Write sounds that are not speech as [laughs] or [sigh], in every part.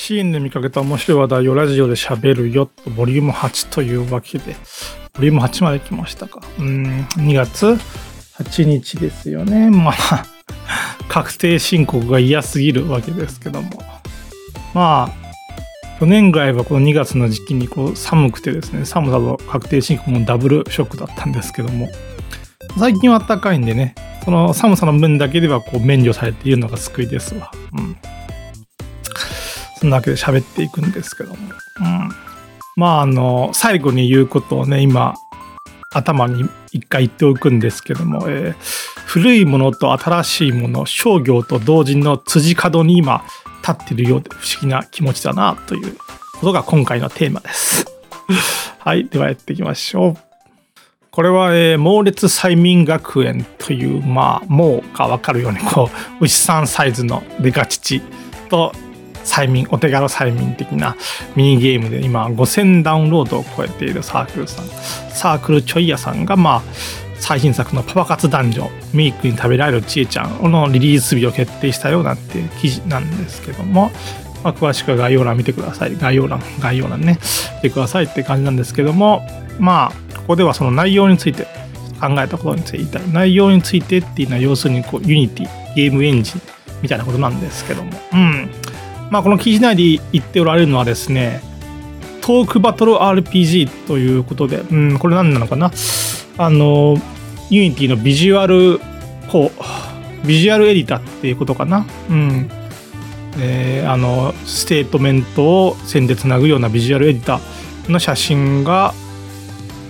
シーンで見かけた面白い話題をラジオで喋るよと、ボリューム8というわけで、ボリューム8まで来ましたか。うん、2月8日ですよね。まあ、確定申告が嫌すぎるわけですけども。まあ、去年ぐらいはこの2月の時期にこう寒くてですね、寒さと確定申告もダブルショックだったんですけども、最近は暖かいんでね、その寒さの分だけではこう免除されているのが救いですわ。うん。そんなわけで喋っていくんですけども。うん。まあ、あの、最後に言うことをね、今、頭に一回言っておくんですけども、えー、古いものと新しいもの、商業と同時の辻角に今立ってるようで不思議な気持ちだなということが今回のテーマです。[laughs] はい、ではやっていきましょう。これは、えー、猛烈催眠学園という、まあ、もうがわかるように、こう、牛さんサイズのデカ父と催眠、お手軽催眠的なミニゲームで今5000ダウンロードを超えているサークルさん、サークルちょい屋さんが、まあ、最新作のパパ活男女、ミークに食べられるちえちゃんのリリース日を決定したようなっていう記事なんですけども、まあ、詳しくは概要欄見てください。概要欄、概要欄ね、見てくださいって感じなんですけども、まあ、ここではその内容について考えたことについて。内容についてっていうのは要するにこう、ユニティ、ゲームエンジンみたいなことなんですけども、うん。まあ、この記事内で言っておられるのはですね、トークバトル RPG ということで、うん、これ何なのかな？あの、ユニティのビジュアル、こう、ビジュアルエディターっていうことかな？うん。えー、あの、ステートメントを線でつなぐようなビジュアルエディターの写真が、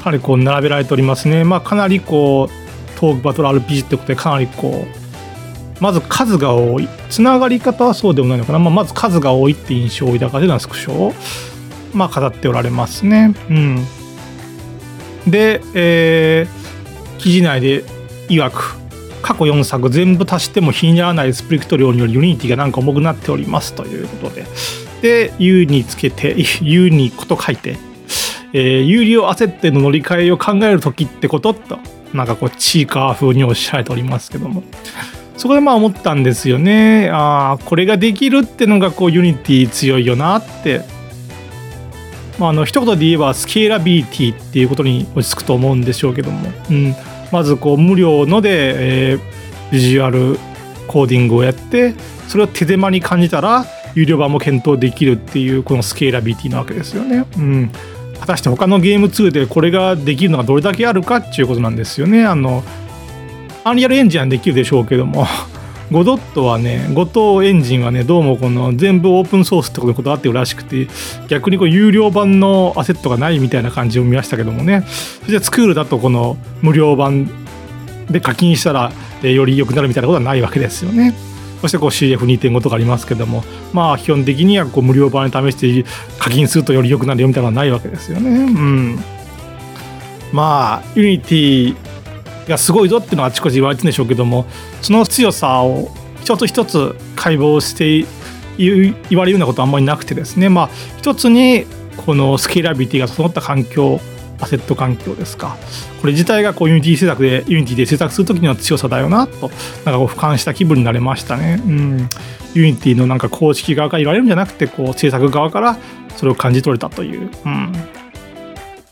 かなりこう並べられておりますね。まあ、かなりこう、トークバトル RPG ってことで、かなりこう、まず数が多い。つながり方はそうでもないのかな、まあ、まず数が多いって印象を抱かれるようなスクショを、まあ、語っておられますね。うん、で、えー、記事内で曰く過去4作全部足しても比にならないスプリクト量によりユニティがなんか重くなっておりますということで。で U につけて [laughs] U にこと書いて、えー、有利を焦っての乗り換えを考える時ってこととなんかこうチーカー風におっしゃられておりますけども。そこでまあ思ったんですよね。ああこれができるってのがこうユニティ強いよなって。まあ、あの一言で言えばスケーラビリティっていうことに落ち着くと思うんでしょうけども、うん、まずこう無料ので、えー、ビジュアルコーディングをやってそれを手手間に感じたら有料版も検討できるっていうこのスケーラビリティなわけですよね。うん、果たして他のゲーム2でこれができるのがどれだけあるかっていうことなんですよね。あのアンリアルエンジンはできるでしょうけども、[laughs] ゴドットはね、ゴトエンジンはね、どうもこの全部オープンソースってことにこだわってるらしくて、逆にこう有料版のアセットがないみたいな感じを見ましたけどもね、そしてスクールだとこの無料版で課金したら、えより良くなるみたいなことはないわけですよね。そしてこう CF2.5 とかありますけども、まあ基本的にはこう無料版で試して課金するとより良くなるよみたいなのはないわけですよね。うん。まあ、ユニティがすごいぞっていうのはあちこち言われてるんでしょうけどもその強さを一つ一つ解剖して言われるようなことはあんまりなくてですね。まあ一つにこのスケーラビティが整った環境アセット環境ですか。これ自体がこうユニティ制作でユニティで制作する時の強さだよなとなんかこう俯瞰した気分になれましたね。うん。ユニティのなんか公式側から言われるんじゃなくてこう制作側からそれを感じ取れたという、うん、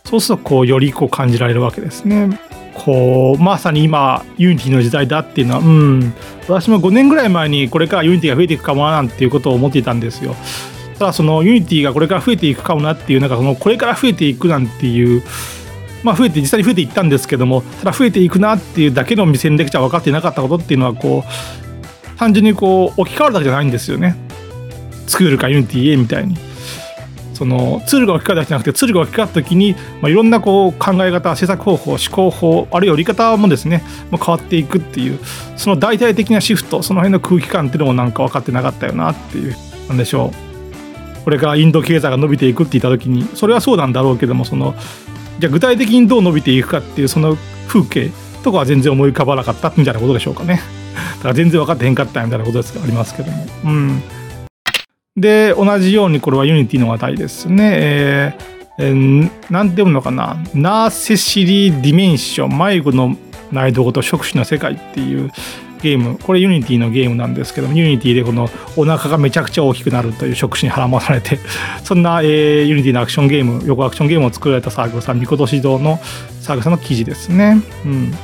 そうするとこうよりこう感じられるわけですね。こうまさに今ユニティの時代だっていうのはうん。私も5年ぐらい前にこれからユニティが増えていくかもななんていうことを思っていたんですよ。ただそのユニティがこれから増えていくかもなっていうなんかそのこれから増えていくなんていうまあ増えて実際に増えていったんですけどもただ増えていくなっていうだけの目線でじゃ分かっていなかったことっていうのはこう単純にこう置き換わるだけじゃないんですよね。ツクールからユニティ へみたいに。そのツールが置き換わるだけじゃなくてツールが置き換わった時に、まあ、いろんなこう考え方制作方法思考法あるいは売り方もですね、まあ、変わっていくっていうその大々的なシフトその辺の空気感っていうのもなんか分かってなかったよなっていうなんでしょう。これからインド経済が伸びていくって言った時にそれはそうなんだろうけどもそのじゃあ具体的にどう伸びていくかっていうその風景とかは全然思い浮かばなかったみたいなことでしょうかね。だから全然分かってへんかったみたいなことですありますけども。うん。で、同じようにこれはユニティの話題ですね。えー、えー、なんて読むのかな。ナーセシリーディメンション、迷子の内臓と触手の世界っていう、ゲームこれユニティのゲームなんですけどもユニティでこのお腹がめちゃくちゃ大きくなるという職種に腹まされて [laughs] そんな、えー、ユニティのアクションゲーム横アクションゲームを作られたサーグさんみことし堂のサーグさんの記事ですね。うん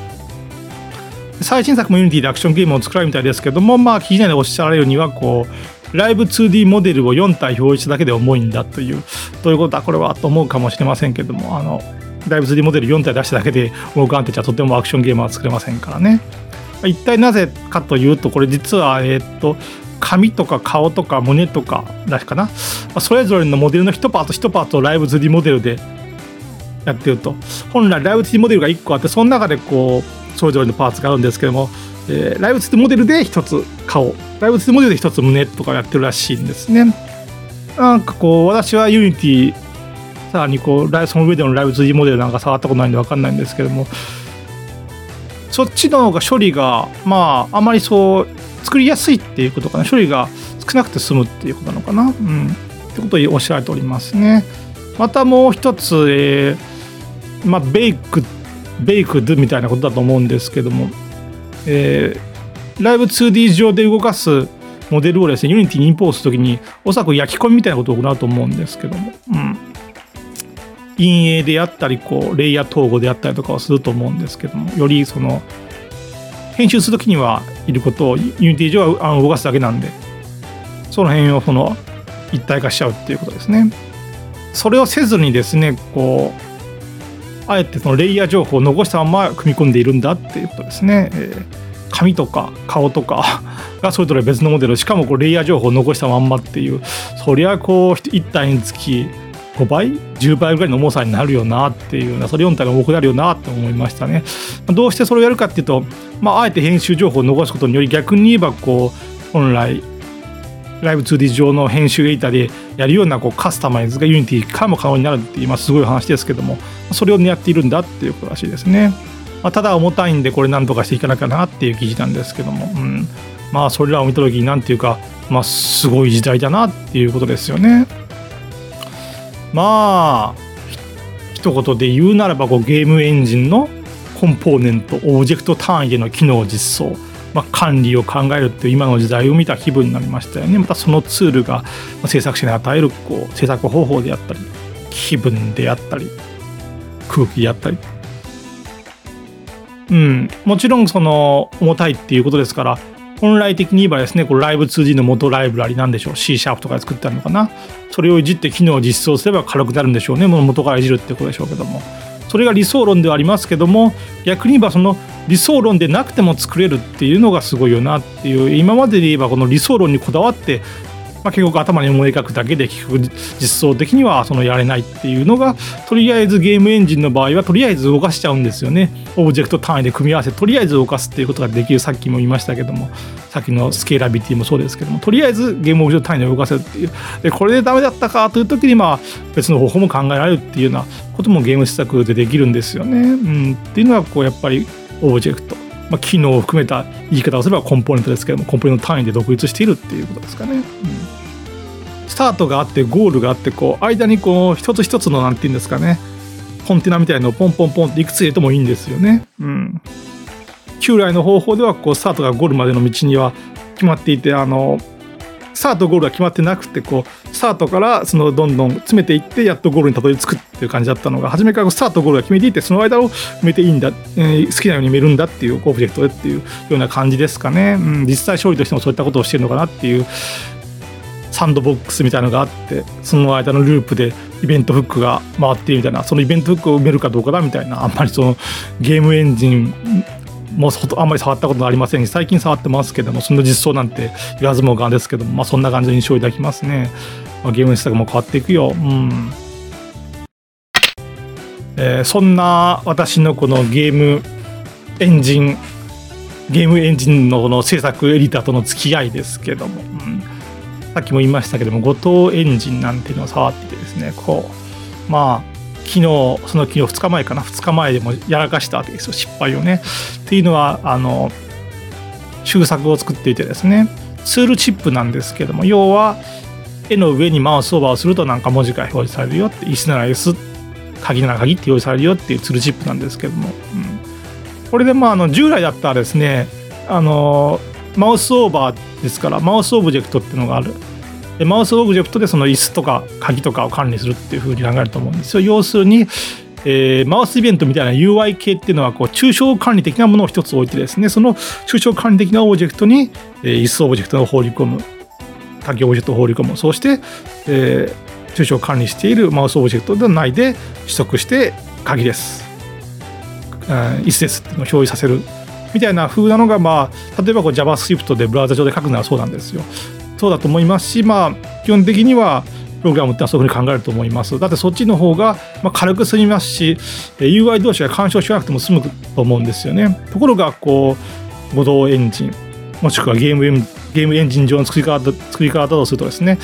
最新作もユニティでアクションゲームを作られるみたいですけども、まあ、記事内でおっしゃられるにはこうライブ 2D モデルを4体表示しただけで重いんだというどういうことだこれはと思うかもしれませんけどもあのライブ 2D モデル4体出しただけでモーガンテチはとてもアクションゲームは作れませんからね。一体なぜかというとこれ実はえっと髪とか顔とか胸とかだしかなそれぞれのモデルの1パート1パートをライブ 2D モデルでやってると本来ライブ 2D モデルが1個あってその中でこうそれぞれのパーツがあるんですけども、えー、ライブ 2D モデルで1つ顔。ライブ 2D モデルで1つ胸とかやってるらしいんですね。なんかこう私はユニティさらにこうその上でのライブ 2D モデルなんか触ったことないんで分かんないんですけども。そっちの方が処理がまああまりそう作りやすいっていうことかな。処理が少なくて済むっていうことなのかな。うん。ってことをおっしゃられておりますね。またもう一つ、えー、まあベイクベイクドみたいなことだと思うんですけども、えー、ライブ 2D 上で動かすモデルをですねユニティにインポートするときにおそらく焼き込みみたいなことを行うと思うんですけども、うん、陰影であったりこうレイヤー統合であったりとかをすると思うんですけどもよりその編集するときにはいることをユニティ上は動かすだけなんでその辺をその一体化しちゃうっていうことですね。それをせずにですねこうあえてそのレイヤー情報を残したまま組み込んでいるんだっていうことですね。えー、髪とか顔とかがそれぞれ別のモデルしかもこうレイヤー情報を残したまんまっていうそりゃこう1体につき5倍10倍ぐらいの重さになるよなっていうなそれ4体が重くなるよなって思いましたねどうしてそれをやるかっていうと、まあ、あえて編集情報を残すことにより逆に言えばこう本来ライブ 2D 上の編集エディタでやるようなこうカスタマイズがユニティからも可能になるって今すごい話ですけどもそれを狙っているんだっていうことらしいですね、まあ、ただ重たいんでこれ何とかしていかなきゃなっていう記事なんですけども、うん、まあそれらを見た時に何ていうかまあすごい時代だなっていうことですよね。まあ一言で言うならばこうゲームエンジンのコンポーネントオブジェクト単位での機能実装、まあ、管理を考えるっていう今の時代を見た気分になりましたよねまたそのツールが制作者に与えるこう制作方法であったり気分であったり空気であったりうんもちろんその重たいっていうことですから本来的に言えばですね、これライブ 2G の元ライブラリなんでしょう。C シャープとかで作ってあるのかな。それをいじって機能を実装すれば軽くなるんでしょうね。もう元からいじるってことでしょうけども。それが理想論ではありますけども、逆に言えばその理想論でなくても作れるっていうのがすごいよなっていう、今までで言えばこの理想論にこだわってまあ、結局頭に思い描くだけで結局実装的にはそのやれないっていうのがとりあえずゲームエンジンの場合はとりあえず動かしちゃうんですよね。オブジェクト単位で組み合わせとりあえず動かすっていうことができる。さっきも言いましたけどもさっきのスケーラビリティもそうですけどもとりあえずゲームオブジェクト単位で動かせるっていう。でこれでダメだったかという時にまあ別の方法も考えられるっていうようなこともゲーム制作でできるんですよね、うん、っていうのはこうやっぱりオブジェクトまあ、機能を含めた言い方をすればコンポーネントですけどもコンポーネント単位で独立しているっていうことですかね。うん。スタートがあってゴールがあってこう間にこう一つ一つの何て言うんですかねコンテナみたいのをポンポンポンっていくつ入れてもいいんですよね。うん、旧来の方法ではこうスタートがゴールまでの道には決まっていてあのスタートゴールが決まってなくてこうスタートからそのどんどん詰めていってやっとゴールにたどり着くっていう感じだったのが初めからスタートゴールが決めていてその間を埋めていいんだ、えー、好きなように埋めるんだっていうオブジェクトでっていうような感じですかね、うん、実際勝利としてもそういったことをしてるのかなっていうサンドボックスみたいなのがあってその間のループでイベントフックが回っているみたいなそのイベントフックを埋めるかどうかだみたいなあんまりそのゲームエンジンもあんまり触ったことありませんし最近触ってますけどもその実装なんて言わずもがんですけども、まあ、そんな感じの印象を抱きますね、まあ、ゲーム施策も変わっていくよ。うん。えー、そんな私のこのゲームエンジンゲームエンジンのこの制作エディターとの付き合いですけども、うん。さっきも言いましたけども、後藤エンジンなんていうのを触っててですね、こう、まあ、昨日、その昨日2日前かな、2日前でもやらかしたわけですよ、失敗をね。っていうのは、あの、修作を作っていてですね、ツールチップなんですけども、要は、絵の上にマウスオーバーをするとなんか文字が表示されるよって、石なら S、鍵なら鍵って表示されるよっていうツールチップなんですけども、うん、これでまああの従来だったらですねあのマウスオーバーですからマウスオブジェクトっていうのがある。でマウスオブジェクトでその椅子とか鍵とかを管理するっていうふうに考えると思うんです。よ要するに、えー、マウスイベントみたいな UI 系っていうのはこう抽象管理的なものを一つ置いてですねその抽象管理的なオブジェクトに、えー、椅子オブジェクトを放り込む。鍵オブジェクトを放り込む。そして、えー、抽象管理しているマウスオブジェクトの内で取得して鍵です、うん、椅子ですっていうのを表示させる。みたいな風なのが、まあ、例えばこう JavaScript でブラウザ上で書くならそうなんですよ。そうだと思いますし、まあ、基本的にはプログラムってのはそういうふうに考えると思います。だってそっちの方がま軽く済みますし、UI 同士が干渉しなくても済むと思うんですよね。ところが、こう、五動エンジン、もしくはゲームエンゲームエンジン上の作り方作り方だとするとですね、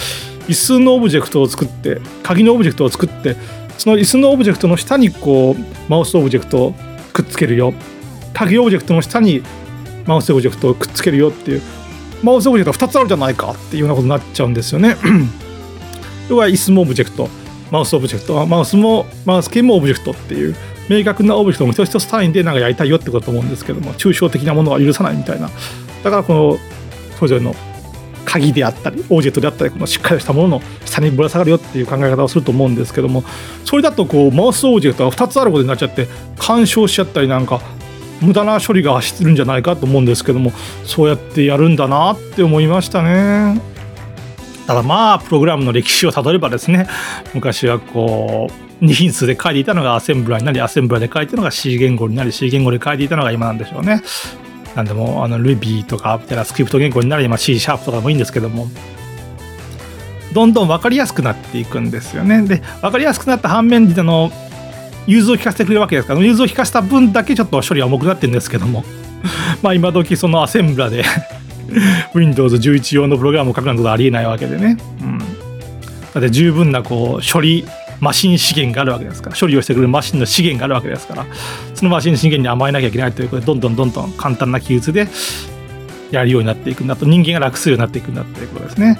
椅子のオブジェクトを作って、鍵のオブジェクトを作って、その椅子のオブジェクトの下にこうマウスオブジェクトをくっつけるよ。鍵オブジェクトの下にマウスオブジェクトをくっつけるよっていうマウスオブジェクトが2つあるじゃないかっていうようなことになっちゃうんですよね。[clears throat] 要は椅子もオブジェクトマウスオブジェクトマウスもマウス系もオブジェクトっていう明確なオブジェクトも一つ一つ単位でなんかやりたいよってことだと思うんですけども抽象的なものは許さないみたいなだからこのそれぞれの鍵であったりオブジェクトであったりこのしっかりしたものの下にぶら下がるよっていう考え方をすると思うんですけどもそれだとこうマウスオブジェクトが2つあることになっちゃって干渉しちゃったりなんか無駄な処理が走ってるんじゃないかと思うんですけどもそうやってやるんだなって思いましたね。ただまあプログラムの歴史をたどればですね昔はこう二進数で書いていたのがアセンブラーになりアセンブラーで書いていたのが C 言語になり C 言語で書いていたのが今なんでしょうね。なんでもあの Ruby とかみたいなスクリプト言語になり今 C シャープとかもいいんですけどもどんどん分かりやすくなっていくんですよね。で分かりやすくなった反面での融通を聞かせてくれるわけですから融通を聞かせた分だけちょっと処理は重くなってるんですけども。[laughs] まあ今時そのアセンブラで [laughs] Windows 11用のプログラムを書くなんてことはありえないわけでね、うん、だって十分なこう処理マシン資源があるわけですから。処理をしてくれるマシンの資源があるわけですから。そのマシン資源に甘えなきゃいけないということでどんどんどんどん簡単な記述でやるようになっていくんだと人間が楽するようになっていくんだということですね。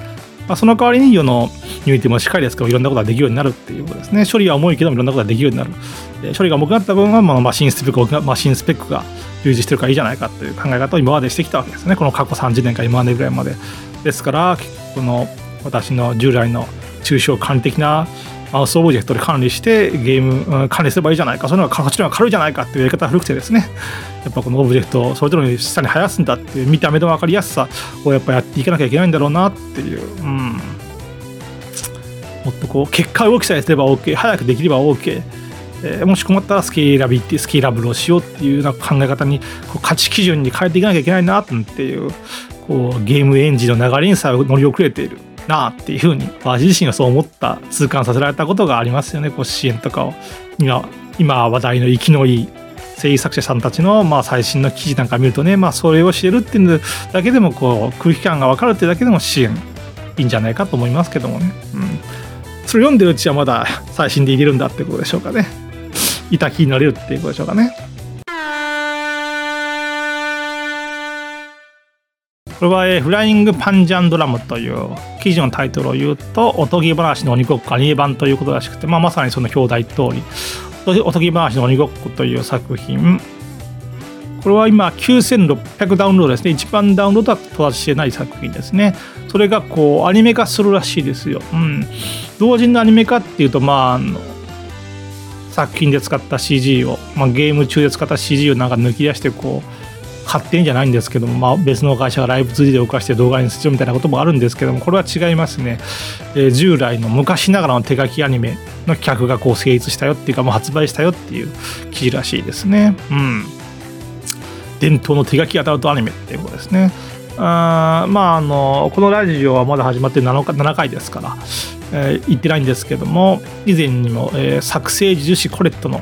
まあ、その代わりに世のニューティもしっかりですけどいろんなことができるようになるっていうことですね。処理は重いけどもいろんなことができるようになる。で処理が重くなった分は、まあ、マシンスペックマシンスペックが充実してるからいいじゃないかという考え方を今までしてきたわけですね。この過去30年か今までぐらいまで。ですから、この私の従来の抽象管理的なマウスオブジェクトで管理してゲーム、管理すればいいじゃないか、その方が形の方が軽いじゃないかっていうやり方が古くてですね、やっぱこのオブジェクトをそれぞれに下に生やすんだっていう見た目の分かりやすさをやっぱやっていかなきゃいけないんだろうなっていう、うん、もっとこう結果動きさえすれば OK、早くできれば OK、えー、もし困ったらスケーラビティ、スケーラブルをしようっていうような考え方にこう価値基準に変えていかなきゃいけないなっていうこうゲームエンジンの流れにさえ乗り遅れている。なっていうふうに私自身はそう思った痛感させられたことがありますよね。こう支援とかを。今今話題の生きのいい声優作者さんたちのまあ最新の記事なんか見るとね、まあ、それを知れるっていうだけでもこう空気感が分かるっていうだけでも支援いいんじゃないかと思いますけどもね、うん、それ読んでるうちはまだ最新でいけるんだってことでしょうかね。いた気になれるっていうことでしょうかね。これは、フライングパンジャンドラムという記事のタイトルを言うと、おとぎ話の鬼ごっこアニメ版ということらしくて、まあ、まさにその表題通り、おとぎ話の鬼ごっこという作品、これは今9600ダウンロードですね。一番ダウンロードは到達してない作品ですね。それがこうアニメ化するらしいですよ。うん。同時にアニメ化っていうと、まあ、あの作品で使った CG を、まあ、ゲーム中で使った CG をなんか抜き出してこう勝手にじゃないんですけども、まあ、別の会社がライブ 2D で動かして動画にするみたいなこともあるんですけどもこれは違いますね、えー、従来の昔ながらの手書きアニメの企画がこう成立したよっていうかもう発売したよっていう記事らしいですね。うん。伝統の手書きアダルトアニメっていうことですね。あまああのこのラジオはまだ始まって 7, 7回ですから、えー、言ってないんですけども以前にも、えー、作成樹脂コレットの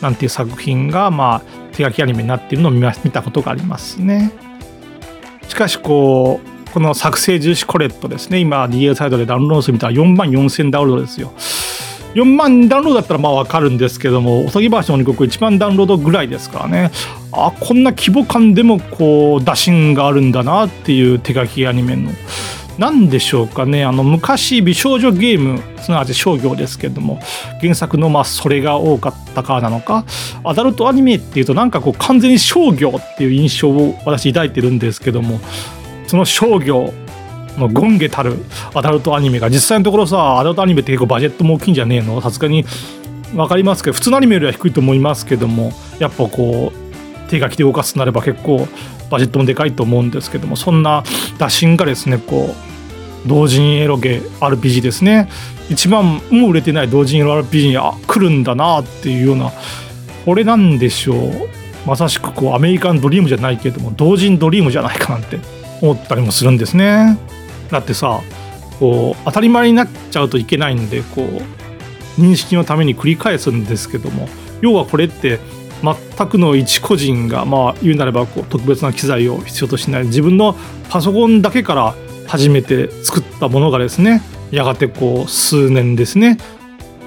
なんていう作品が、まあ、手書きアニメになっているのを見たことがありますね。しかしこうこの作成重視コレットですね今 DL サイトでダウンロードするみたら4万4000ダウンロードですよ。4万ダウンロードだったらまあわかるんですけどもおとぎ話の鬼ごっこ1万ダウンロードぐらいですからねあこんな規模感でもこう打診があるんだなっていう手書きアニメの何でしょうかね。あの昔美少女ゲームすなわち商業ですけども原作のまあそれが多かったかなのか。アダルトアニメっていうとなんかこう完全に商業っていう印象を私抱いてるんですけどもその商業のゴンゲたるアダルトアニメが実際のところさアダルトアニメって結構バジェットも大きいんじゃねえの？さすがに分かりますけど普通のアニメよりは低いと思いますけどもやっぱこう手書きで動かすとなれば結構バジェットもでかいと思うんですけどもそんな打診がですねこう同人エロゲ RPG ですね。一番も売れてない同人エロ RPG にあ来るんだなっていうようなこれなんでしょう。まさしくこうアメリカンドリームじゃないけども同人ドリームじゃないかなんて思ったりもするんですね。だってさこう当たり前になっちゃうといけないんでこう認識のために繰り返すんですけども要はこれって全くの一個人がまあ言うなればこう特別な機材を必要としない自分のパソコンだけから初めて作ったものがですねやがてこう数年ですね。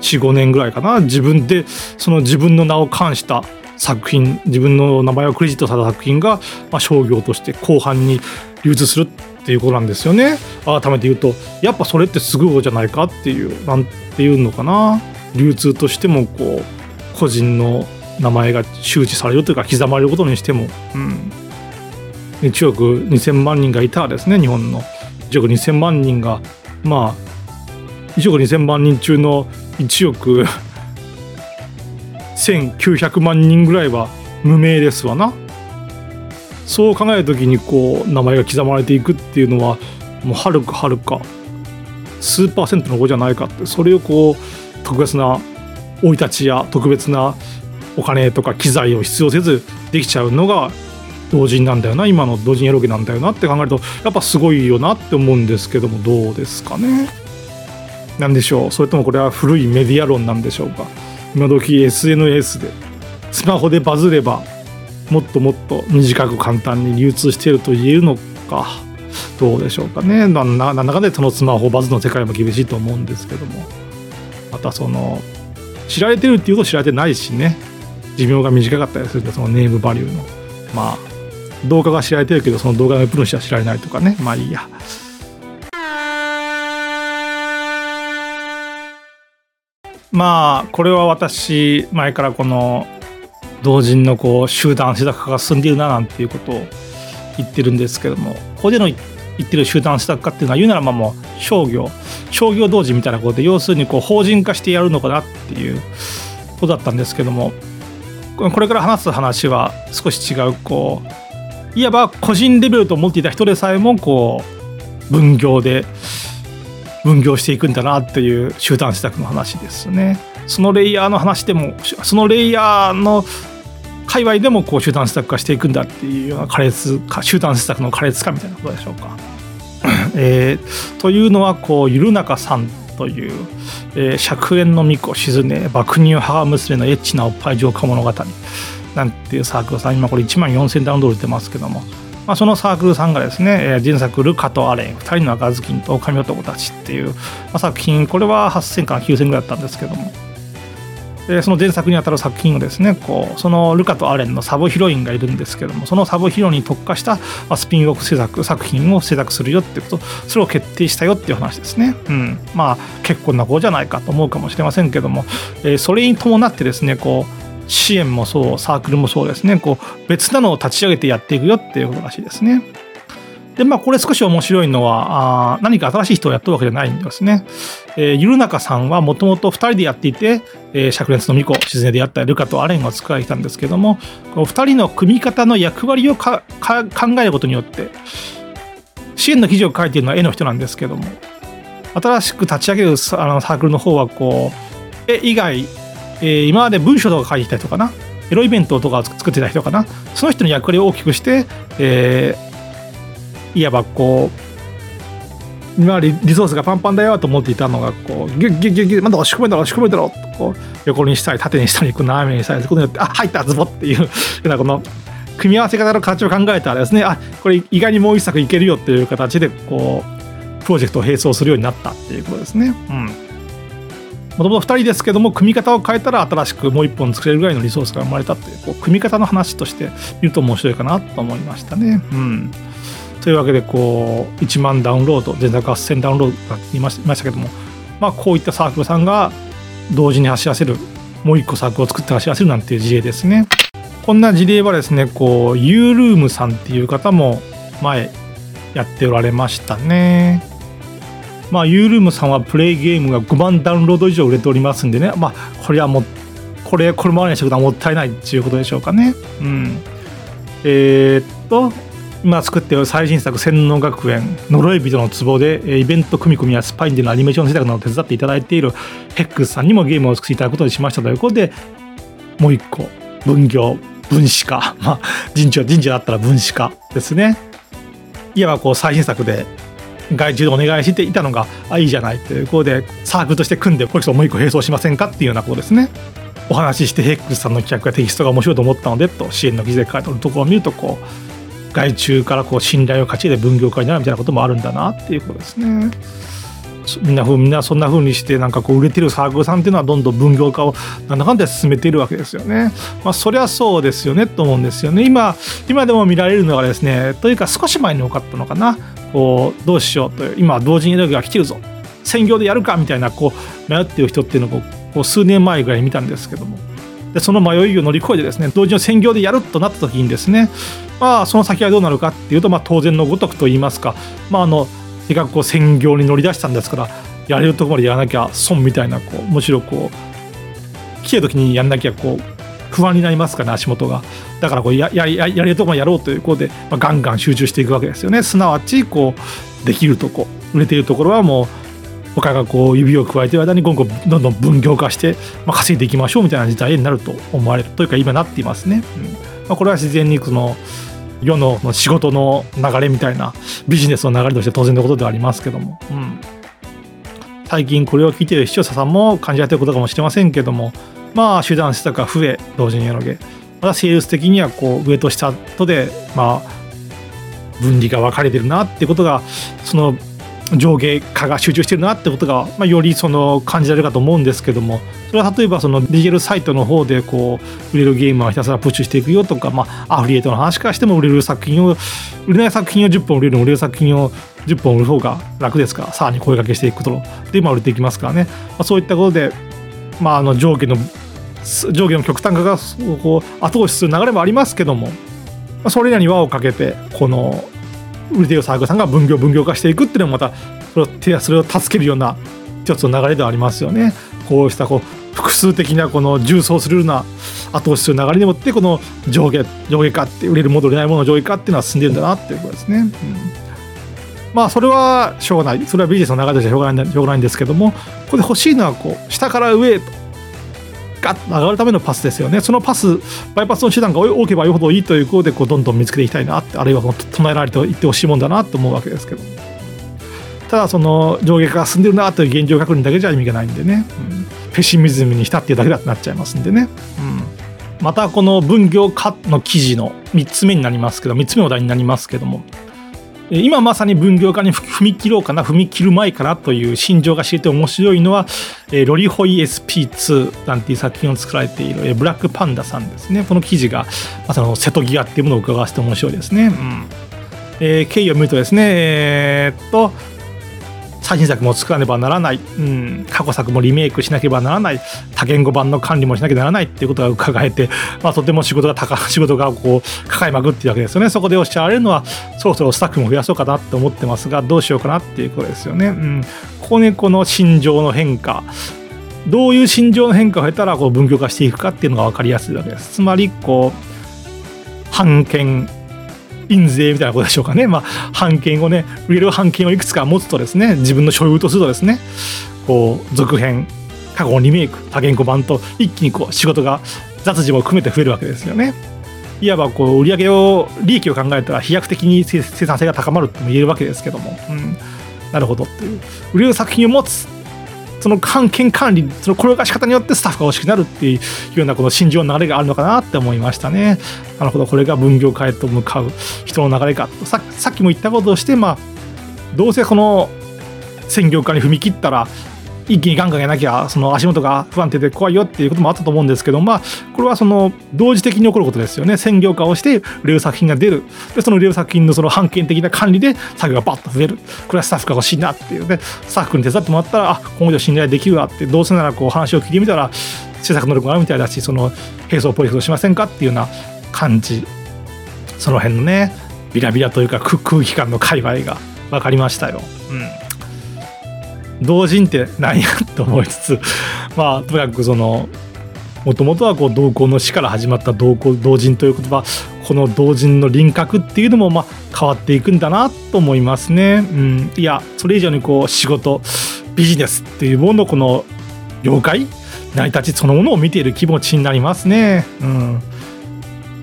45年ぐらいかな。自分でその自分の名を冠した作品自分の名前をクレジットされた作品が、まあ、商業として後半に流通するっていうことなんですよね。改めて言うとやっぱそれってすごいじゃないかっていうなんていうのかな。流通としてもこう個人の名前が周知されるというか刻まれることにしても、うん、1億2000万人がいたらですね日本の。1億2000万人がまあ1億2000万人中の1億 [laughs] 1900万人ぐらいは無名ですわな。そう考える時にこう名前が刻まれていくっていうのはもうはるかはるか数パーセントの子じゃないかって。それをこう特別な生い立ちや特別なお金とか機材を必要せずできちゃうのが同人なんだよな今の同人エロゲなんだよなって考えるとやっぱすごいよなって思うんですけどもどうですかね。何でしょうそれともこれは古いメディア論なんでしょうか。今時 SNS でスマホでバズればもっともっと短く簡単に流通していると言えるのか。どうでしょうかね。なんだかでそのスマホバズの世界も厳しいと思うんですけども。またその知られてるっていうと知られてないしね。寿命が短かったりするとそのネームバリューのまあ動画が知られてるけどその動画のプロ主は知られないとかね。まあいいや。まあこれは私前からこの同人のこう集団施策化が進んでいるななんていうことを言ってるんですけどもここでの言ってる集団施策化っていうのは言うならばもう商業商業同人みたいなことで要するにこう法人化してやるのかなっていうことだったんですけどもこれから話す話は少し違うこういわば個人レベルと思っていた人でさえもこう分業で分業していくんだなっていう集団施策の話ですね。そのレイヤーの話でもそのレイヤーの界隈でもこう集団施策化していくんだっていうような苛烈化集団施策の苛烈化みたいなことでしょうか。えー、というのはこうゆるなかさんという、えー、灼炎の巫女静音爆乳母娘のエッチなおっぱい浄化物語。なんていうサークルさん。今これ1万4000ダウンロードてますけども、まあ、そのサークルさんがですね、えー、前作「ルカとアレン。2人の赤ずきんと狼男たち」っていう、まあ、作品。これは8000から9000ぐらいだったんですけども。でその前作にあたる作品をですねこうそのルカとアレンのサブヒロインがいるんですけどもそのサブヒロインに特化した、ま、スピンオフ制作作品を制作するよってことそれを決定したよっていう話ですね、うん、まあ結構な子じゃないかと思うかもしれませんけども、えー、それに伴ってですねこう支援もそうサークルもそうですねこう別なのを立ち上げてやっていくよっていうことらしいですね。で、まあ、これ少し面白いのは、あ何か新しい人をやったわけじゃないんですね。えー、ゆるなかさんはもともと2人でやっていて、えー、灼熱の巫女、静音であった、ルカとアレンを作られたんですけども、この2人の組み方の役割を考えることによって、支援の記事を書いているのは絵の人なんですけども、新しく立ち上げるあのサークルの方は、こう、絵以外、えー、今まで文章とか書いてきた人かな、エロイベントとかを作ってた人かな、その人の役割を大きくして、えー、いわばこう今リリソースがパンパンだよと思っていたのがこうギュッギュッギュッギュッまだ押し込めたろ押し込めたろとこう横にしたり縦にしたりこう斜めにしたりすることによってあ入ったズボっていうようなこの組み合わせ方の形を考えたらですねあこれ意外にもう一作いけるよっていう形でこうプロジェクトを並走するようになったっていうことですね。うんもともと2人ですけども組み方を変えたら新しくもう1本作れるぐらいのリソースが生まれたっていうこう組み方の話として見ると面白いかなと思いましたね。うんというわけでこう1万ダウンロード全座合戦ダウンロードが言いましたけどもまあこういったサークルさんが同時に走らせるもう一個サークルを作って走らせるなんていう事例ですね。こんな事例はですねこう U ルームさんっていう方も前やっておられましたね。まあ U ルームさんはプレイゲームが5万ダウンロード以上売れておりますんでねまあこれはもうこれこれまでにしたことはもったいないっていうことでしょうかね。うん。えー、っと今作っている最新作「洗脳学園呪い人の壺」でイベント組み込みやスパインでのアニメーション制作などを手伝っていただいているヘックスさんにもゲームを作っていただくことにしましたということでもう一個分業分子化。[laughs] まあ人事は人事だったら分子化ですね。いわばこう最新作で外注でお願いしていたのがあいいじゃないということでサークルとして組んでこれこそもう一個並走しませんかっていうようなことですね。お話ししてヘックスさんの企画やテキストが面白いと思ったのでと支援の記事で書いてあるところを見るとこう外注からこう信頼を勝ちで分業化になるみたいなこともあるんだなっていうことですね。みんなみんなそんな風にしてなんかこう売れてるサークルさんっていうのはどんどん分業化をなんだかんだ進めているわけですよね。まあそりゃそうですよねと思うんですよね。今今でも見られるのがですねというか少し前に多かったのかなこうどうしようと今同時に時が来てるぞ専業でやるかみたいなこう迷ってる人っていうのをこう数年前ぐらいに見たんですけどもでその迷いを乗り越えてですね同時の専業でやるとなった時にですねまあその先はどうなるかっていうと、まあ、当然のごとくと言いますかまああのせっかくこう専業に乗り出したんですからやれるところまでやらなきゃ損みたいなこうむしろこう来てる時にやんなきゃこう不安になりますからね足元が。だからこうややややれるところまでやろうということで、まあ、ガンガン集中していくわけですよね。すなわちこうできるとこ売れているところはもう他がこう指を加えている間にどんどんどん分業化して、まあ、稼いでいきましょうみたいな時代になると思われるというか今なっていますね。うん。まあ、これは自然にその世の仕事の流れみたいなビジネスの流れとして当然のことではありますけども、うん、最近これを聞いている視聴者さんも感じられていることかもしれませんけどもまあ手段施策が増え同時にやるわけまたセールス的にはこう上と下とでまあ分離が分かれてるなってことがその上下化が集中してるなってことが、まあ、よりその感じられるかと思うんですけども。それは例えばそのディジタルサイトの方でこう売れるゲームはひたすらプッシュしていくよとか、まあ、アフリエイトの話からしても売れる作品を売れない作品を10本売れる売れる作品を10本売る方が楽ですか？らさらに声かけしていくことで今売れていきますからね、まあ、そういったことで、まあ、あの上下の上下の極端化がこう後押しする流れもありますけどもそれらに輪をかけてこの売れてるサークさんが分業分業化していくっていうのもまたそれをそれを助けるような一つの流れではありますよね。こうしたこう複数的なこの重層するような後押しする流れでもってこの上下上下化って売れるもの売れないものの上下化っていうのは進んでるんだなっていうことですね。うん、まあそれはしょうがないそれはビジネスの流れとしてしょうがないしょうがないんですけどもここで欲しいのはこう下から上へとガッと上がるためのパスですよね。そのパス、バイパスの手段が多ければ多いほどいいということで、こうどんどん見つけていきたいなって、あるいは唱えられていってほしいもんだなと思うわけですけど。ただ、その上下化が進んでるなという現状確認だけじゃ意味がないんでね、うん、ペシミズムに浸っているだけだとなっちゃいますんでね。うんまたこの分業化の記事の3つ目になりますけど3つ目の題になりますけども今まさに分業化に踏み切ろうかな踏み切る前かなという心情が知れて面白いのは、えロリホイ SP2 なんていう作品を作られている、えブラックパンダさんですね。この記事がまあ、その瀬戸際っていうものを伺わせて面白いですね、うん。えー、経緯を見るとですねえー、っと最新作も作らねばならない、うん、過去作もリメイクしなければならない。多言語版の管理もしなきゃならないっていうことが伺えて、まあ、とても仕事が高 [laughs] 仕事がこう抱えまくっていうわけですよね。そこでおっしゃられるのはそろそろスタッフも増やそうかなって思ってますがどうしようかなっていうことですよね、うん、ここにこの心情の変化。どういう心情の変化を経たらこう分業化していくかっていうのが分かりやすいわけです。つまりこう判権印税みたいなことでしょうかね。まあ、版権をね、売れる版権をいくつか持つとですね、自分の所有とするとですね、こう、続編、過去のリメイク、多言語版と一気にこう、仕事が雑事も含めて増えるわけですよね。いわばこう、売上を、利益を考えたら飛躍的に生産性が高まるとも言えるわけですけども、うん、なるほどっていう。売れる作品を持つその関係管理、その転がし方によってスタッフが欲しくなるっていうようなこの心情の流れがあるのかなって思いましたね。なるほど、これが分業化へと向かう人の流れかと。さっきも言ったことをして、まあ、どうせこの専業化に踏み切ったら、一気にガンガンやなきゃその足元が不安定で怖いよっていうこともあったと思うんですけどまあこれはその同時的に起こることですよね。専業化をして売れる作品が出る。でその売れる作品のその判権的な管理で作業がバッと増える。これはスタッフが欲しいなっていう。でスタッフに手伝ってもらったらあ今後信頼できるわって。どうせならこう話を聞いてみたら制作能力があるみたいだしその並走プロジェクトしませんかっていうような感じ。その辺のねビラビラというか空気感の界隈が分かりましたよ。うん。同人って何やと思いつつ [laughs] まあとにかくそのもともとはこう同行の死から始まった同行同人という言葉この同人の輪郭っていうのもまあ変わっていくんだなと思いますね。うん、いやそれ以上にこう仕事ビジネスっていうもののこの了解成り立ちそのものを見ている気持ちになりますね。うん、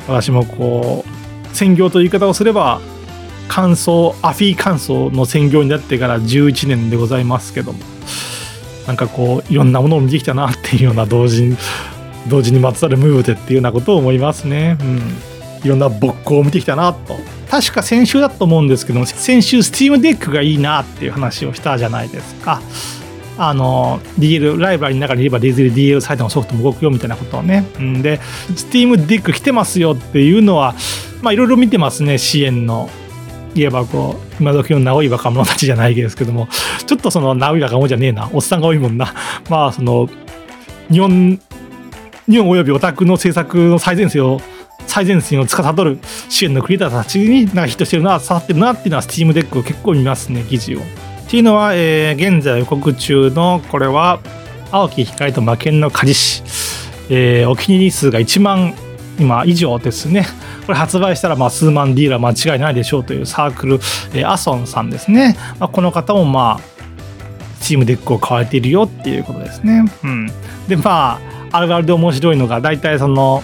私もこう専業という言い方をすれば乾燥アフィー乾燥の専業になってから11年でございますけどもなんかこういろんなものを見てきたなっていうような同時に [laughs] 同時にまつわるムーブでっていうようなことを思いますね。うん。いろんな勃興を見てきたなと。確か先週だと思うんですけど先週 Steam Deck がいいなっていう話をしたじゃないですか。あの DL ライブラリの中にいればディズニー DL サイトのソフトも動くよみたいなことをね。ん。で Steam Deck 来てますよっていうのはまあいろいろ見てますね Ci-enの。言えばこう今時のナウい若者たちじゃないですけどもちょっとそのナウい若者じゃねえなおっさんが多いもんな [laughs] まあその日本日本およびオタクの制作の最前線を最前線を司る Ci-enのクリエイターたちになんかヒットしてるな刺さってるなっていうのは Steam デックを結構見ますね記事を。っていうのは、えー、現在予告中のこれは青木光と魔剣の鍛冶師、えー、お気に入り数が1万今以上ですね。これ発売したらまあ数万ディーラー間違いないでしょうというサークル、えー、アソンさんですね。まあ、この方もまあ、チームデックを買われているよっていうことですね。うん。で、まあ、あるあるで面白いのが、大体その、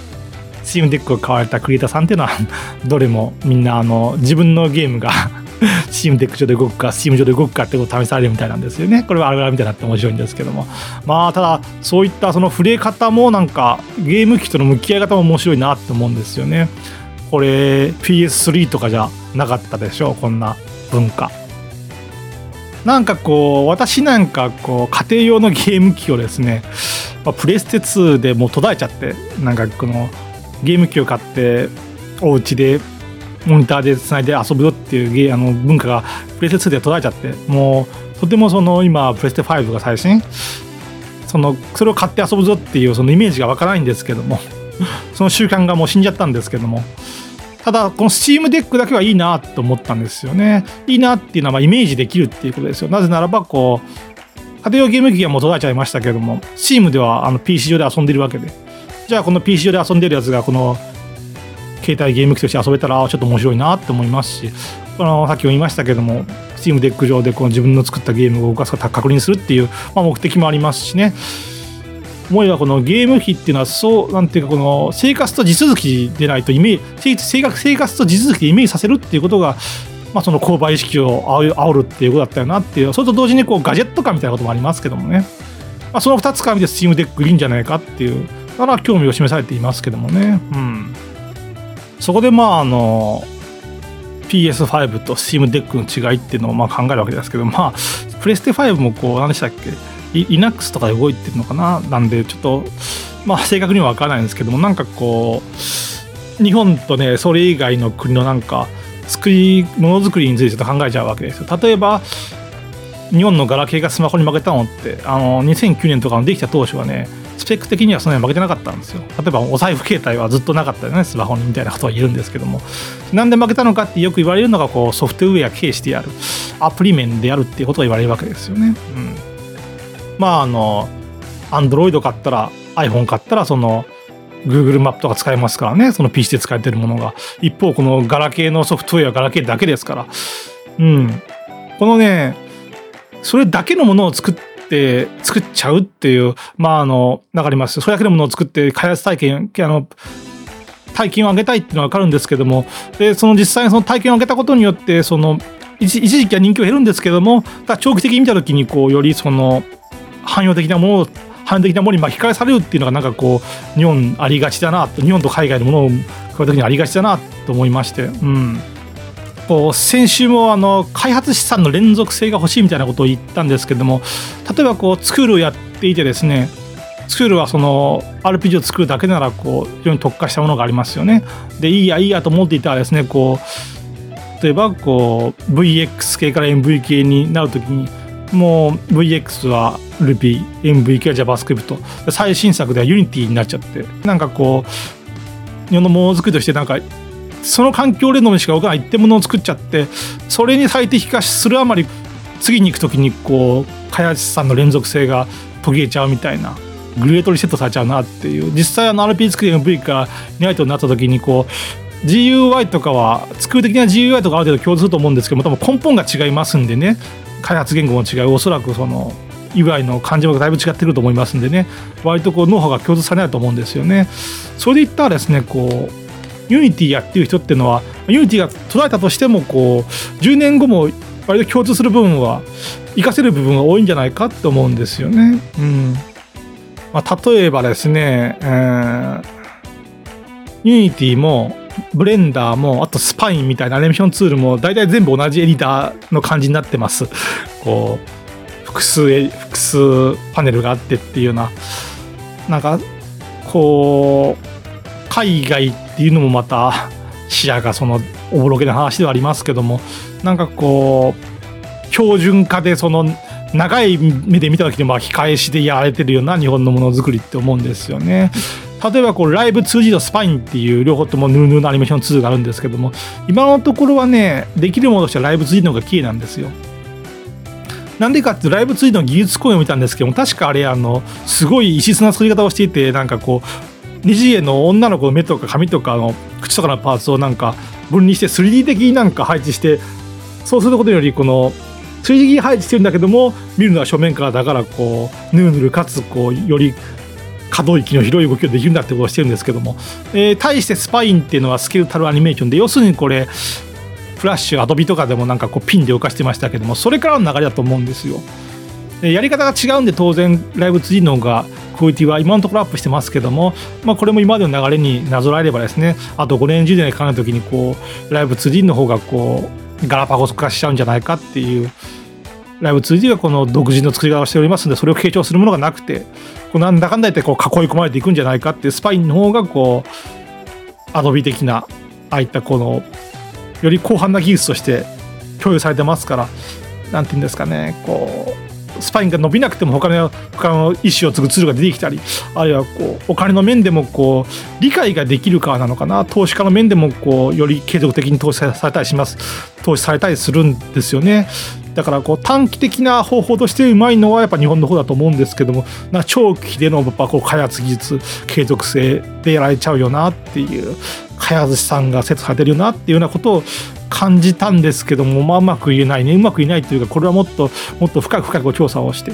チームデックを買われたクリエイターさんっていうのは、[laughs] どれもみんなあの、自分のゲームが [laughs] チームデック上で動くか、チーム上で動くかってことを試されるみたいなんですよね。これはあるあるみたいになって面白いんですけども。まあ、ただ、そういったその触れ方もなんか、ゲーム機との向き合い方も面白いなって思うんですよね。これ PS3 とかじゃなかったでしょ？こんな文化。なんかこう私なんかこう家庭用のゲーム機をですね、まあ、プレステ2でもう途絶えちゃってなんかこのゲーム機を買ってお家でモニターでつないで遊ぶよっていうゲあの文化がプレステ2で途絶えちゃってもうとてもその今プレステ5が最新？そのそれを買って遊ぶぞっていうそのイメージがわかないんですけども。その習慣がもう死んじゃったんですけども。ただこの Steam デックだけはいいなと思ったんですよね。いいなっていうのはまイメージできるっていうことですよ。なぜならばこう家庭用ゲーム機はもう途絶えちゃいましたけども Steam ではあの PC 上で遊んでるわけで。じゃあこの PC 上で遊んでるやつがこの携帯ゲーム機として遊べたらちょっと面白いなって思いますしこのさっきも言いましたけども Steam デック上でこの自分の作ったゲームを動かすか確認するっていう、まあ、目的もありますしね。思えばこのゲーム機っていうのはそうなんていうかこの生活と地続きでないとイメージ生活生活と地続きでイメージさせるっていうことがまあ、その購買意識を煽るっていうことだったよなっていうそれと同時にこうガジェット感みたいなこともありますけどもね、まあ、その2つから見て Steam デックいいんじゃないかっていうだから興味を示されていますけどもね。うん。そこでまああの PS5 と Steam デックの違いっていうのをまあ考えるわけですけどまあプレステ5もこう何でしたっけ？Linux とかで動いてるのかな？なんでちょっとまあ正確には分からないんですけどもなんかこう日本とねそれ以外の国のなんか作りものづくりについてちょっと考えちゃうわけですよ。例えば日本のガラケーがスマホに負けたのってあの2009年とかのできた当初はねスペック的にはその辺負けてなかったんですよ。例えばお財布携帯はずっとなかったよねスマホにみたいなことは言えるんですけども。なんで負けたのかってよく言われるのがこうソフトウェア軽視であるアプリ面であるっていうことが言われるわけですよね、うん。まああの Android 買ったら iPhone 買ったらその Google マップとか使えますからね。その PC で使えてるものが。一方このガラケーのソフトウェアガラケーだけですから。うん。このねそれだけのものを作って作っちゃうっていうまああのわかります？それだけのものを作って開発体験あの体験を上げたいっていうのは分かるんですけども。でその実際にその体験を上げたことによってその一時期は人気を減るんですけども。長期的に見た時にこうよりその汎用的なもの汎用的なものに巻き返されるっていうのがなんかこう日本ありがちだなと日本と海外のものを比べた時にありがちだなと思いまして、うん、こう先週もあの開発資産の連続性が欲しいみたいなことを言ったんですけども例えばこうスクールをやっていてですねスクールはその RPG を作るだけならこう非常に特化したものがありますよね。でいいやいいやと思っていたらですねこう例えばこう VX 系から MV 系になるときにもう VX は Ruby、MV 系は JavaScript 最新作では Unity になっちゃって。なんかこう日本のものづくりとしてなんかその環境でのみしか動かない一点ものを作っちゃってそれに最適化するあまり次に行く時にこう開発さんの連続性が途切れちゃうみたいなグレートリセットされちゃうなっていう。実際あの RP 作り MV からニライトになった時にこう GUI とかは作る的な GUI とかある程度共通すると思うんですけども多分根本が違いますんでね。開発言語も違う。おそらくその UI の感情がだいぶ違ってくると思いますんでね。割とこうノウハウが共通されないと思うんですよね。それで言ったらですねこう Unityやってる人っていうのは Unityが捉えたとしてもこう10年後も割と共通する部分は活かせる部分が多いんじゃないかって思うんですよね。うん。まあ、例えばですね、えー、 Unityもブレンダーもあと Spine みたいなアニメーションツールも大体全部同じエディターの感じになってます。こう複数複数パネルがあってっていうようななんかこう海外っていうのもまた視野がそのおぼろげな話ではありますけどもなんかこう標準化でその長い目で見た時に巻き返しでやられてるような日本のものづくりって思うんですよね。例えばこうライブ 2G とスパインっていう両方ともヌーヌーのアニメーション2があるんですけども今のところはねできるものとしてはライブ 2G の方が綺麗なんですよ。なんでかってライブ 2G の技術公演を見たんですけども確かあれあのすごい異質な作り方をしていてなんかこう二次元の女の子の目とか髪とかの口とかのパーツをなんか分離して 3D 的になんか配置してそうすることによりこの 3D 配置してるんだけども見るのは正面からだからこうヌルヌルかつこうより可動域の広い動きができるんだってことをしてるんですけども、えー、対してスパインっていうのはスケルタルアニメーションで要するにこれフラッシュアドビとかでもなんかこうピンで動かしてましたけどもそれからの流れだと思うんですよ。やり方が違うんで当然ライブ 2D の方がクオリティは今のところアップしてますけども、まあ、これも今までの流れになぞらえればですねあと5年10年考えた時にこうライブ 2D の方がこうガラパゴス化しちゃうんじゃないかっていうライブ 2D がこの独自の作り方をしておりますのでそれを継承するものがなくてこうなんだかんだ言ってこう囲い込まれていくんじゃないかっていうスパインの方がこうアドビ的なああいったこのより広範な技術として共有されてますから何て言うんですかねこうスパインが伸びなくても他の他の意思を継ぐツールが出てきたりあるいはこうお金の面でもこう理解ができるかなのかな投資家の面でもこうより継続的に投資されたりします投資されたりするんですよね。だからこう短期的な方法としてうまいのはやっぱ日本の方だと思うんですけどもな長期でのやっぱこう開発技術継続性でやられちゃうよなっていう開発資産がセットされてるよなっていうようなことを感じたんですけども、まあ、うまく言えないねうまく言えないというかこれはもっともっと深く深く調査をして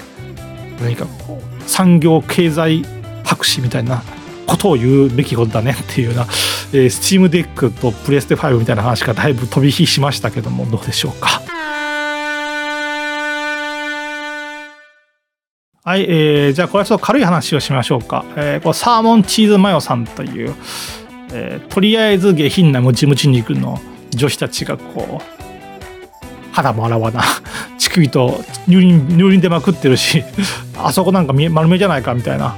何かこう産業経済博士みたいなことを言うべきことだねっていうような、えー、 Steam Deck とプレステ5みたいな話がだいぶ飛び火しましたけどもどうでしょうか？はい、えー、じゃあこれはちょっと軽い話をしましょうか。えー、これサーモンチーズマヨさんという、えー、とりあえず下品なムチムチ肉の女子たちがこう肌も洗わな [laughs] 乳首と乳輪乳輪でまくってるしあそこなんか丸めじゃないかみたいな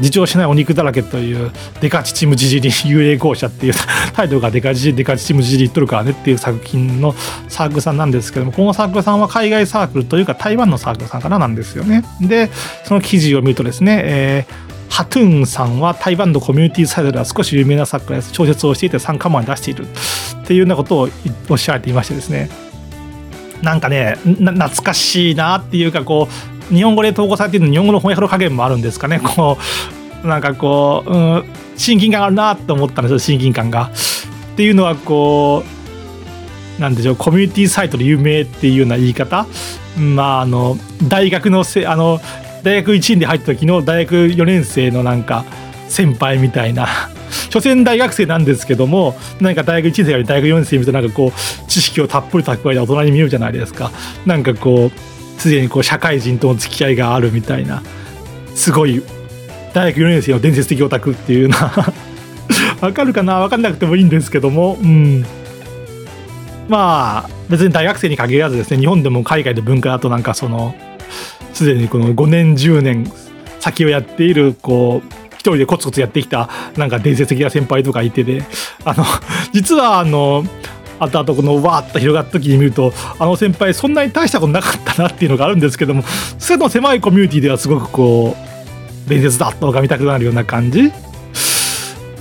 自重しないお肉だらけというデカチチムジジリ幽霊校舎っていうタイトルがデカチデカチチムジジリ言っとるからねっていう作品のサークルさんなんですけどもこのサークルさんは海外サークルというか台湾のサークルさんからなんですよねでその記事を見るとですね、えーハトゥーンさんは台湾のコミュニティサイドでは少し有名な作家です。小説をしていて参加まで出しているっていうようなことをおっしゃっていましてですね。なんかね、懐かしいなっていうか、こう、日本語で投稿されている日本語の翻訳の加減もあるんですかね。こう、なんかこう、うん、親近感があるなって思ったんですよ、親近感が。っていうのは、こう、なんでしょう、コミュニティサイトで有名っていうような言い方。まあ、あの、大学のせ、あの、大学1年で入った時の大学4年生のなんか先輩みたいな所詮大学生なんですけどもなんか大学1年生より大学4年生みたいななんかこう知識をたっぷり蓄えた大人に見えるじゃないですかなんかこうすでにこう社会人との付き合いがあるみたいなすごい大学4年生の伝説的オタクっていうな [laughs] わかるかな？わかんなくてもいいんですけどもうん。まあ別に大学生に限らずですね日本でも海外の文化だとなんかそのすでにこの5年10年先をやっているこう一人でコツコツやってきたなんか伝説的な先輩とかいてであの実はあの後々このわーっと広がった時に見るとあの先輩そんなに大したことなかったなっていうのがあるんですけどもそれの狭いコミュニティではすごくこう伝説だと拝みたくなるような感じ。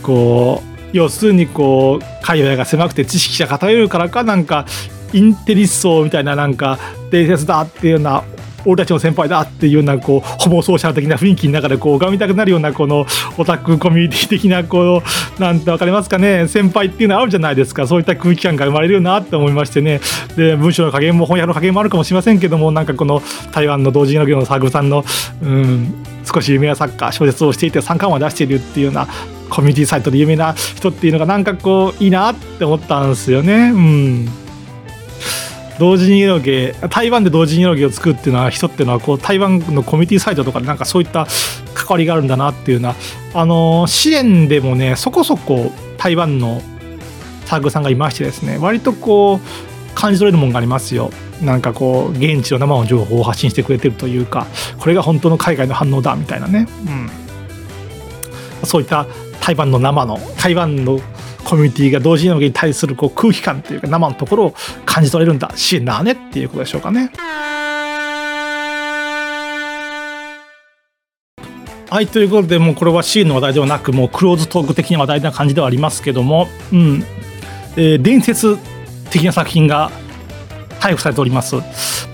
こう要するにこう界隈が狭くて知識者偏るからかなんかインテリ層みたいななんか伝説だっていうような俺たちの先輩だっていうようなこうホモソーシャル的な雰囲気の中でこう拝みたくなるようなこのオタクコミュニティ的なこうなんて分かりますかね先輩っていうのはあるじゃないですか。そういった空気感が生まれるよなって思いましてね。で文章の加減も翻訳の加減もあるかもしれませんけどもなんかこの台湾の同時の業のサークルさんのうん少し有名な作家小説をしていて3巻を出しているっていうようなコミュニティサイトで有名な人っていうのがなんかこういいなって思ったんですよね。うん。同時にエロゲ台湾で同時にエロゲを作るっていうのは人っていうのはこう台湾のコミュニティサイトとかでなんかそういった関わりがあるんだなっていうようなあの支援でもねそこそこ台湾のサークルさんがいましてですね割とこう感じ取れるもんがありますよ。なんかこう現地の生の情報を発信してくれてるというかこれが本当の海外の反応だみたいなね、うん、そういった台湾の生の台湾のコミュニティが同時に対するこう空気感というか生のところを感じ取れるんだ支援だねっていうことでしょうかね。はいということでもうこれはシーンの話題ではなくもうクローズトーク的な話題な感じではありますけども、うん。えー、伝説的な作品が配布されております。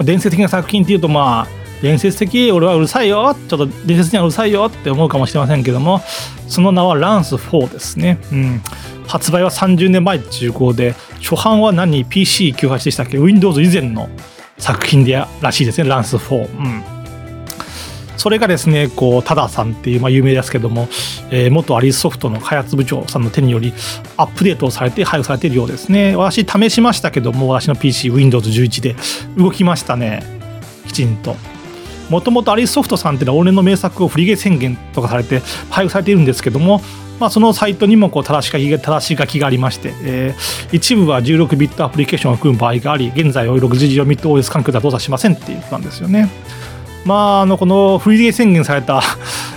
伝説的な作品っていうとまあ伝説的俺はうるさいよちょっと伝説にはうるさいよって思うかもしれませんけどもその名はランス4ですね、うん、発売は30年前中古で初版は何？PC98 でしたっけ？Windows 以前の作品でらしいですね。ランス4、うん。それがですねこうタダさんっていう、まあ、有名ですけども、えー、元アリスソフトの開発部長さんの手によりアップデートをされて配布されているようですね。私試しましたけども私の PCWindows11 で。動きましたね。きちんと。もともとアリスソフトさんっていうのは往年の名作を振りゲー宣言とかされて配布されているんですけどもまあ、そのサイトにもこう正し書きが正し書きがありまして、えー、一部は16ビットアプリケーションを含む場合があり現在は64ビット OS 環境では動作しませんっていうことなんですよね。まあ、あのこのフリーゲー宣言された、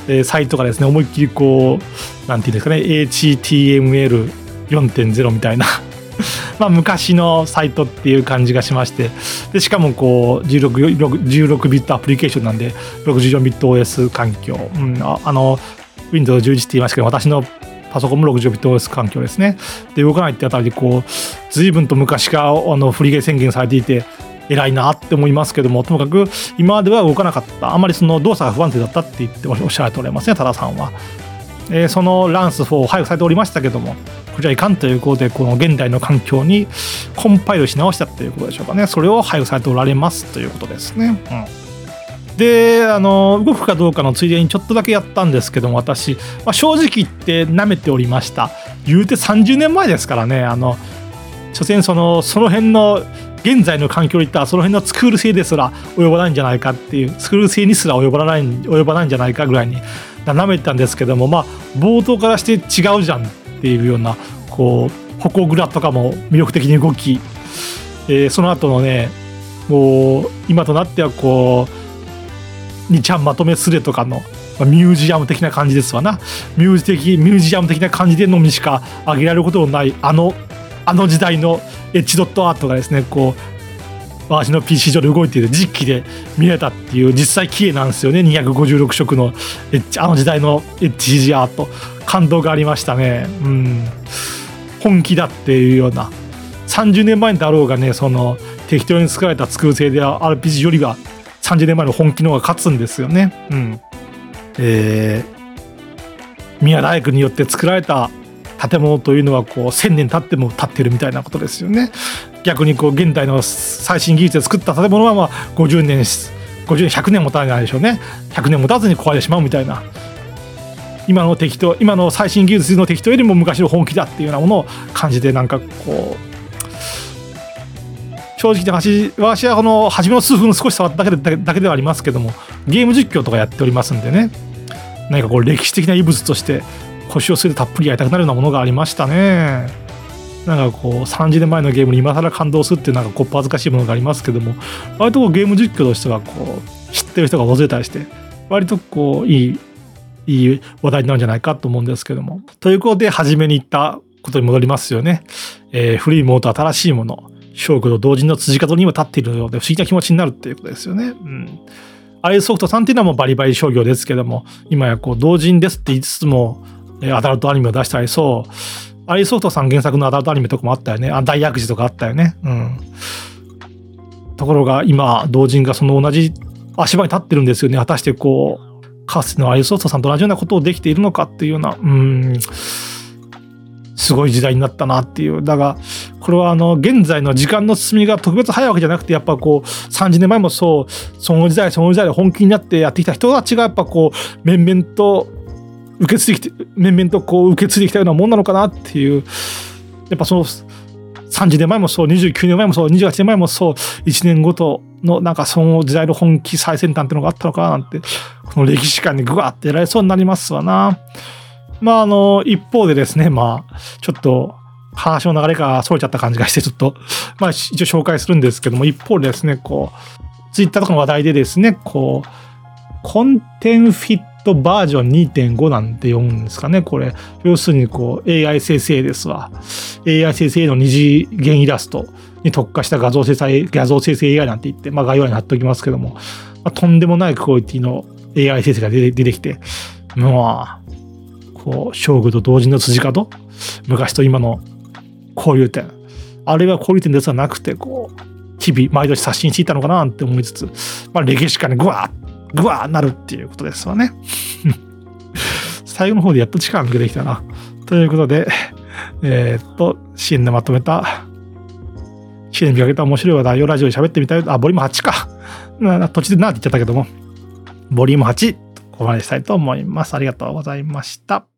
えー、サイトがですね思いっきりこうなんていうんですかね HTML4.0 みたいな [laughs] まあ昔のサイトっていう感じがしまして。でしかもこう 16, 16ビットアプリケーションなんで64ビット OS 環境、うん、あの Windows 11って言いましたけど私のパソコンも60ビット OS 環境ですね。で動かないってあたりでこう随分と昔からあのフリゲー宣言されていて偉いなって思いますけどもともかく今までは動かなかった。あまりその動作が不安定だったって言っておっしゃられておりますね多田さんは、えー、そのランス4を配布されておりましたけどもこれはいかんということでこの現代の環境にコンパイルし直したということでしょうかね。それを配布されておられますということですね、うん。であの動くかどうかのついでにちょっとだけやったんですけども私、まあ、正直言って舐めておりました。言うて30年前ですからねあの所詮そのその辺の現在の環境にいったらその辺のスクール性ですら及ばないんじゃないかっていうスクール性にすら及ばない及ばないんじゃないかぐらいに舐めてたんですけどもまあ冒頭からして違うじゃんっていうようなこう矛蔵とかも魅力的に動き、えー、その後のねもう今となってはこう2ちゃんまとめスレとかのミュージアム的な感じですわな。ミュージ的ミュージアム的な感じでのみしか挙げられることのないあのあの時代のエッジドットアートがですねこう私の PC 上で動いている実機で見れたっていう実際綺麗なんですよね。256色のエッジあの時代のエッジ CG アート感動がありましたね。うん。本気だっていうような。30年前だろうがねその適当に作られた作る性で RPG よりは30年前の本気の方が勝つんですよね。うん。えー、宮大工によって作られた建物というのはこう1,000年経っても建ってるみたいなことですよね。逆にこう現代の最新技術で作った建物はまあ50年50年100年持たないでしょうね。100年持たずに壊れてしまうみたいな。今の適当今の最新技術の適当よりも昔の本気だっていうようなものを感じてなんかこう正直な話私はこの初めの数分少し触っただけでだけではありますけどもゲーム実況とかやっておりますんでね。何かこう歴史的な遺物として腰を据えてたっぷりやりたくなるようなものがありましたね。なんかこう30年前のゲームに今更感動するっていうなんかこっぱ恥ずかしいものがありますけども割とこうゲーム実況としてはこう知ってる人が大勢たりして割とこういいいい話題になるんじゃないかと思うんですけども。ということで初めに言ったことに戻りますよね。えー、古いものと新しいもの勝負と同時の辻角にも立っているので不思議な気持ちになるっていうことですよね。うん。アイソフトさんっていうのはもうバリバリ商業ですけども今やこう同人ですって言いつつもアダルトアニメを出したりそうアイソフトさん原作のアダルトアニメとかもあったよね。あ大悪事とかあったよね。うん。ところが今、同人がその同じ足場に立ってるんですよね。果たしてこう、かつてのアイソフトさんと同じようなことをできているのかっていうような、うん、すごい時代になったなっていう。だが、これはあの、現在の時間の進みが特別早いわけじゃなくて、やっぱこう、30年前もそう、その時代、その時代で本気になってやってきた人たちが、やっぱこう、面々と受け継いできて面々とこう受け継いできたようなもんなのかなっていうやっぱその30年前もそう29年前もそう28年前もそう1年ごとのなんかその時代の本気最先端っていうのがあったのかななんてこの歴史観にぐわってやられそうになりますわな。まああの一方でですねまあちょっと話の流れがそれちゃった感じがしてちょっとまあ一応紹介するんですけども一方でですねこうツイッターとかの話題でですねこうコンテンフィットバージョン2.5なんて読むんですかね、これ。要するにこう AI 生成ですわ。AI 生成の二次元イラストに特化した画像生成、画像生成 AI なんて言って、まあ概要欄に貼っておきますけども、まあ、とんでもないクオリティの AI 生成が出てきて、まあ、こう、勝負と同時の辻角昔と今の交流点。あれは交流点ですはなくて、こう、日々毎年刷新していたのかなって思いつつ、まあ歴史家にぐわっぐわーなるっていうことですわね。[laughs] 最後の方でやっと力抜けてきたな。ということで、えー、っと、支援でまとめた、支援で見かけた面白い話題をラジオで喋ってみたい。あ、ボリューム8か。途中でなって言っちゃったけども、ボリューム8、ここまでしたいと思います。ありがとうございました。